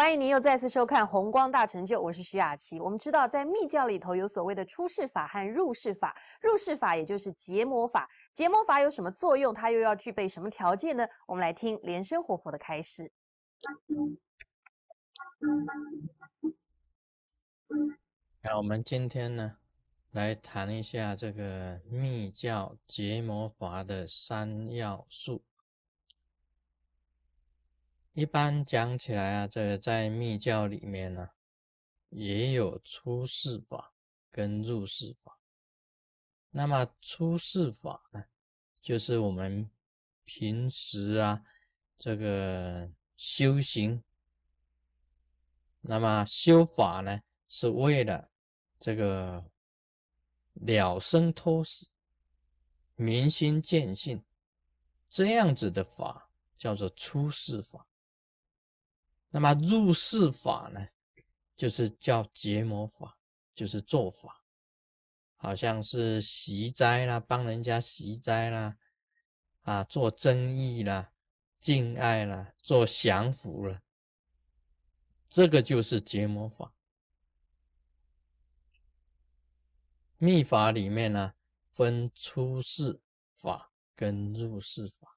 欢迎您又再次收看《红光大成就》，我是徐雅琪。我们知道，在密教里头有所谓的出世法和入世法。入世法也就是结魔法，结魔法有什么作用？它又要具备什么条件呢？我们来听莲生活佛的开示。那我们今天呢，来谈一下这个密教结魔法的三要素。一般讲起来啊，这个在密教里面呢，也有出世法跟入世法。那么出世法呢，就是我们平时啊这个修行。那么修法呢，是为了这个了生脱死、明心见性这样子的法，叫做出世法。那么入世法呢，就是叫结魔法，就是做法，好像是习斋啦，帮人家习斋啦，啊，做增益啦，敬爱啦，做降服了，这个就是结魔法。密法里面呢，分出世法跟入世法。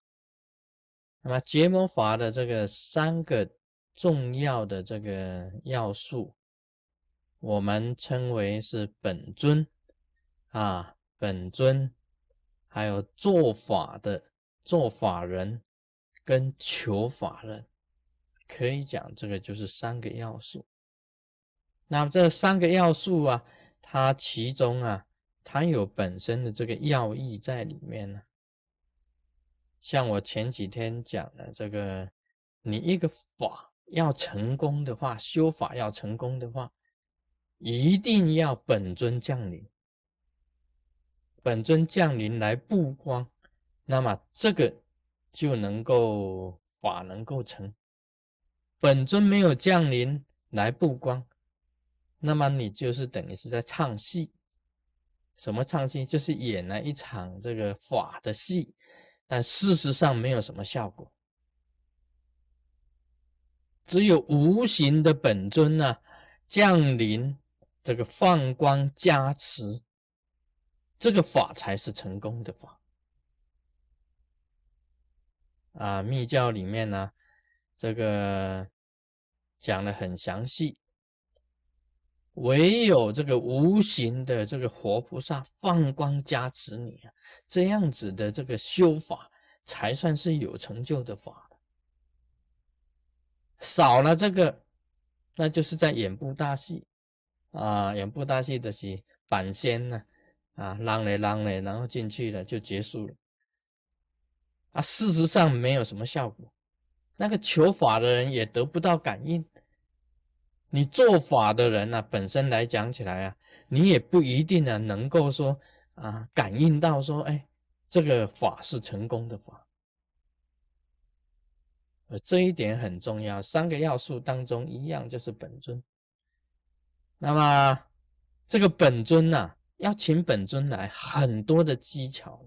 那么结魔法的这个三个。重要的这个要素，我们称为是本尊啊，本尊，还有做法的做法人跟求法人，可以讲这个就是三个要素。那这三个要素啊，它其中啊，它有本身的这个要义在里面呢。像我前几天讲的这个，你一个法。要成功的话，修法要成功的话，一定要本尊降临，本尊降临来布光，那么这个就能够法能够成。本尊没有降临来布光，那么你就是等于是在唱戏。什么唱戏？就是演了一场这个法的戏，但事实上没有什么效果。只有无形的本尊呢，降临这个放光加持，这个法才是成功的法。啊，密教里面呢，这个讲的很详细，唯有这个无形的这个活菩萨放光加持你啊，这样子的这个修法，才算是有成就的法。少了这个，那就是在演部大戏啊，演部大戏的是板仙呢，啊，啷嘞啷嘞，然后进去了就结束了，啊，事实上没有什么效果，那个求法的人也得不到感应，你做法的人呢，本身来讲起来啊，你也不一定呢能够说啊感应到说，哎，这个法是成功的法。这一点很重要，三个要素当中一样就是本尊。那么这个本尊呢，要请本尊来，很多的技巧。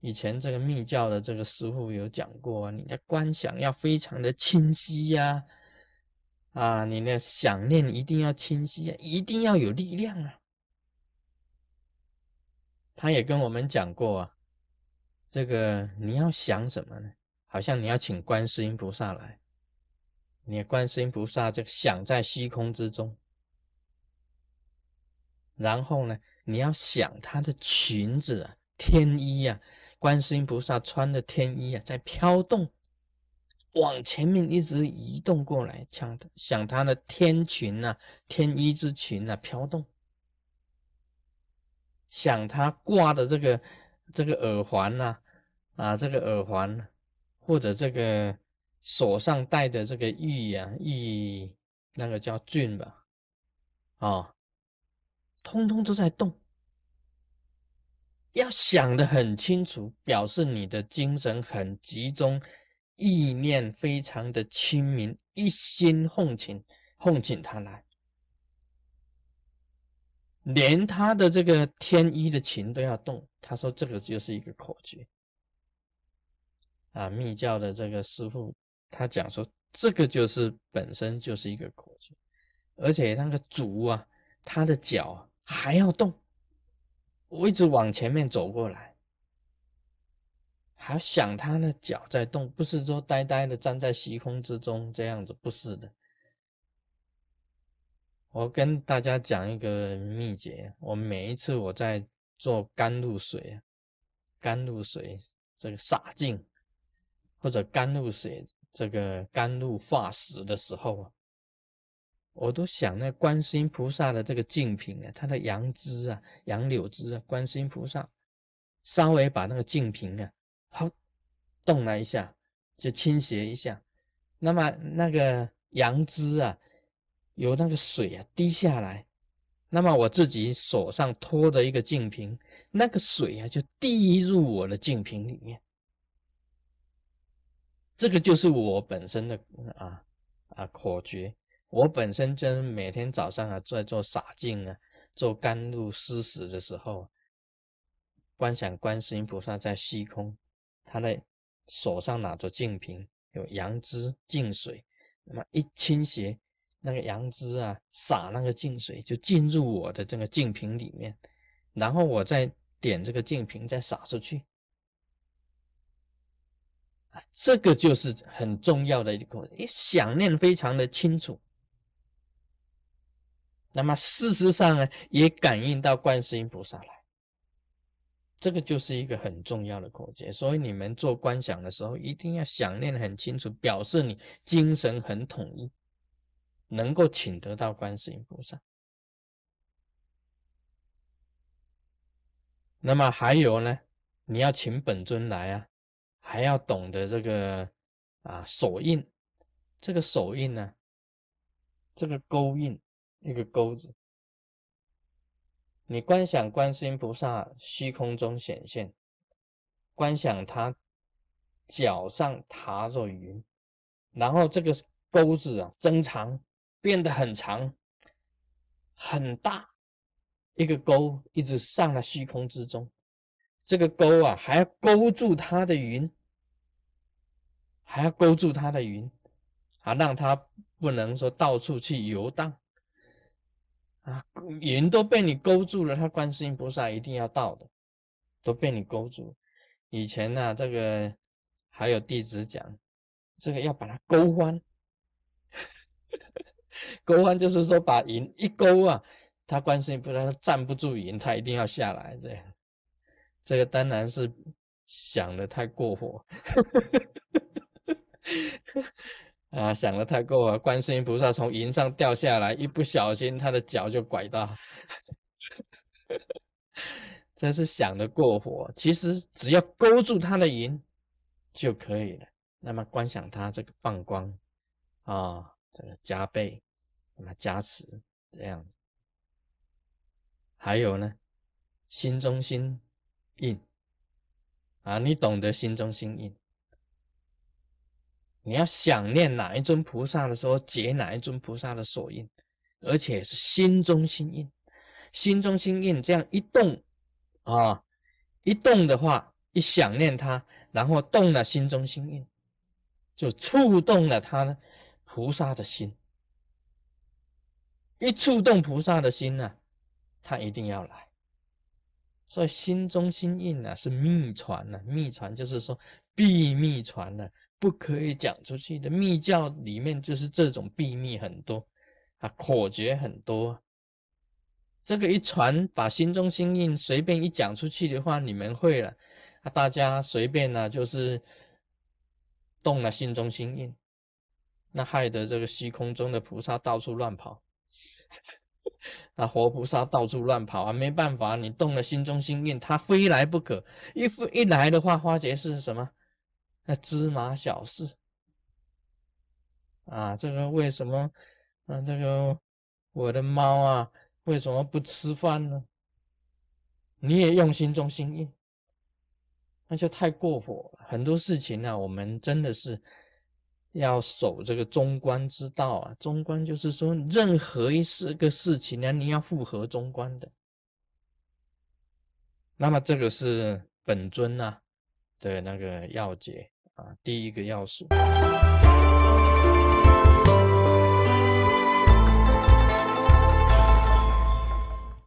以前这个密教的这个师傅有讲过，你的观想要非常的清晰呀，啊，你的想念一定要清晰啊，一定要有力量啊。他也跟我们讲过啊，这个你要想什么呢？好像你要请观世音菩萨来，你观世音菩萨就想在虚空之中，然后呢，你要想他的裙子啊、天衣啊，观世音菩萨穿的天衣啊在飘动，往前面一直移动过来，想想他的天裙啊、天衣之裙啊飘动，想他挂的这个这个耳环呐，啊，这个耳环。或者这个手上戴的这个玉呀，玉那个叫俊吧，啊，通通都在动。要想的很清楚，表示你的精神很集中，意念非常的清明，一心奉请奉请他来，连他的这个天衣的琴都要动。他说这个就是一个口诀。啊，密教的这个师傅他讲说，这个就是本身就是一个口诀，而且那个足啊，他的脚还要动，我一直往前面走过来，还想他的脚在动，不是说呆呆的站在虚空之中这样子，不是的。我跟大家讲一个秘诀，我每一次我在做甘露水，甘露水这个洒净，或者甘露水这个甘露化石的时候啊，我都想那观世音菩萨的这个净瓶啊，它的杨枝啊、杨柳枝啊，观世音菩萨稍微把那个净瓶啊，好动了一下，就倾斜一下，那么那个杨枝啊。有那个水啊滴下来，那么我自己手上托的一个净瓶，那个水啊就滴入我的净瓶里面。这个就是我本身的啊啊口诀。我本身就每天早上啊在做洒净啊，做甘露施食的时候，观想观世音菩萨在虚空，他的手上拿着净瓶，有杨枝净水，那么一倾斜。那个杨枝啊，洒那个净水就进入我的这个净瓶里面，然后我再点这个净瓶再洒出去，这个就是很重要的一个，想念非常的清楚。那么事实上呢，也感应到观世音菩萨来，这个就是一个很重要的口诀。所以你们做观想的时候，一定要想念很清楚，表示你精神很统一。能够请得到观世音菩萨，那么还有呢？你要请本尊来啊，还要懂得这个啊手印。这个手印呢，这个勾印一个钩子，你观想观世音菩萨虚空中显现，观想他脚上踏着云，然后这个钩子啊增长。变得很长、很大，一个钩一直上了虚空之中。这个钩啊，还要勾住它的云，还要勾住他的云，啊，让他不能说到处去游荡。啊，云都被你勾住了，他观世音菩萨一定要到的，都被你勾住。以前呢，这个还有弟子讲，这个要把它勾翻。勾翻就是说把云一勾啊，他观世音菩萨站不住云，他一定要下来。这样，这个当然是想的太过火，啊，想的太过火。观世音菩萨从云上掉下来，一不小心他的脚就拐到，这是想的过火。其实只要勾住他的云就可以了。那么观想他这个放光啊，这个加倍。那么加持这样，还有呢，心中心印啊，你懂得心中心印，你要想念哪一尊菩萨的时候，结哪一尊菩萨的手印，而且是心中心印，心中心印这样一动啊，一动的话，一想念他，然后动了心中心印，就触动了他呢菩萨的心。一触动菩萨的心呢，他一定要来。所以心中心印呢是秘传呢，秘传就是说秘密传呢，不可以讲出去的。密教里面就是这种秘密很多啊，口诀很多。这个一传，把心中心印随便一讲出去的话，你们会了啊，大家随便呢就是动了心中心印，那害得这个虚空中的菩萨到处乱跑。那活菩萨到处乱跑啊，没办法，你动了心中心念，他非来不可。一一来的话，花劫是什么？那芝麻小事啊，这个为什么啊？这个我的猫啊，为什么不吃饭呢？你也用心中心念，那就太过火了。很多事情呢，我们真的是。要守这个中观之道啊，中观就是说，任何一事个事情呢，你要符合中观的。那么这个是本尊呐的那个要解啊第一个要素。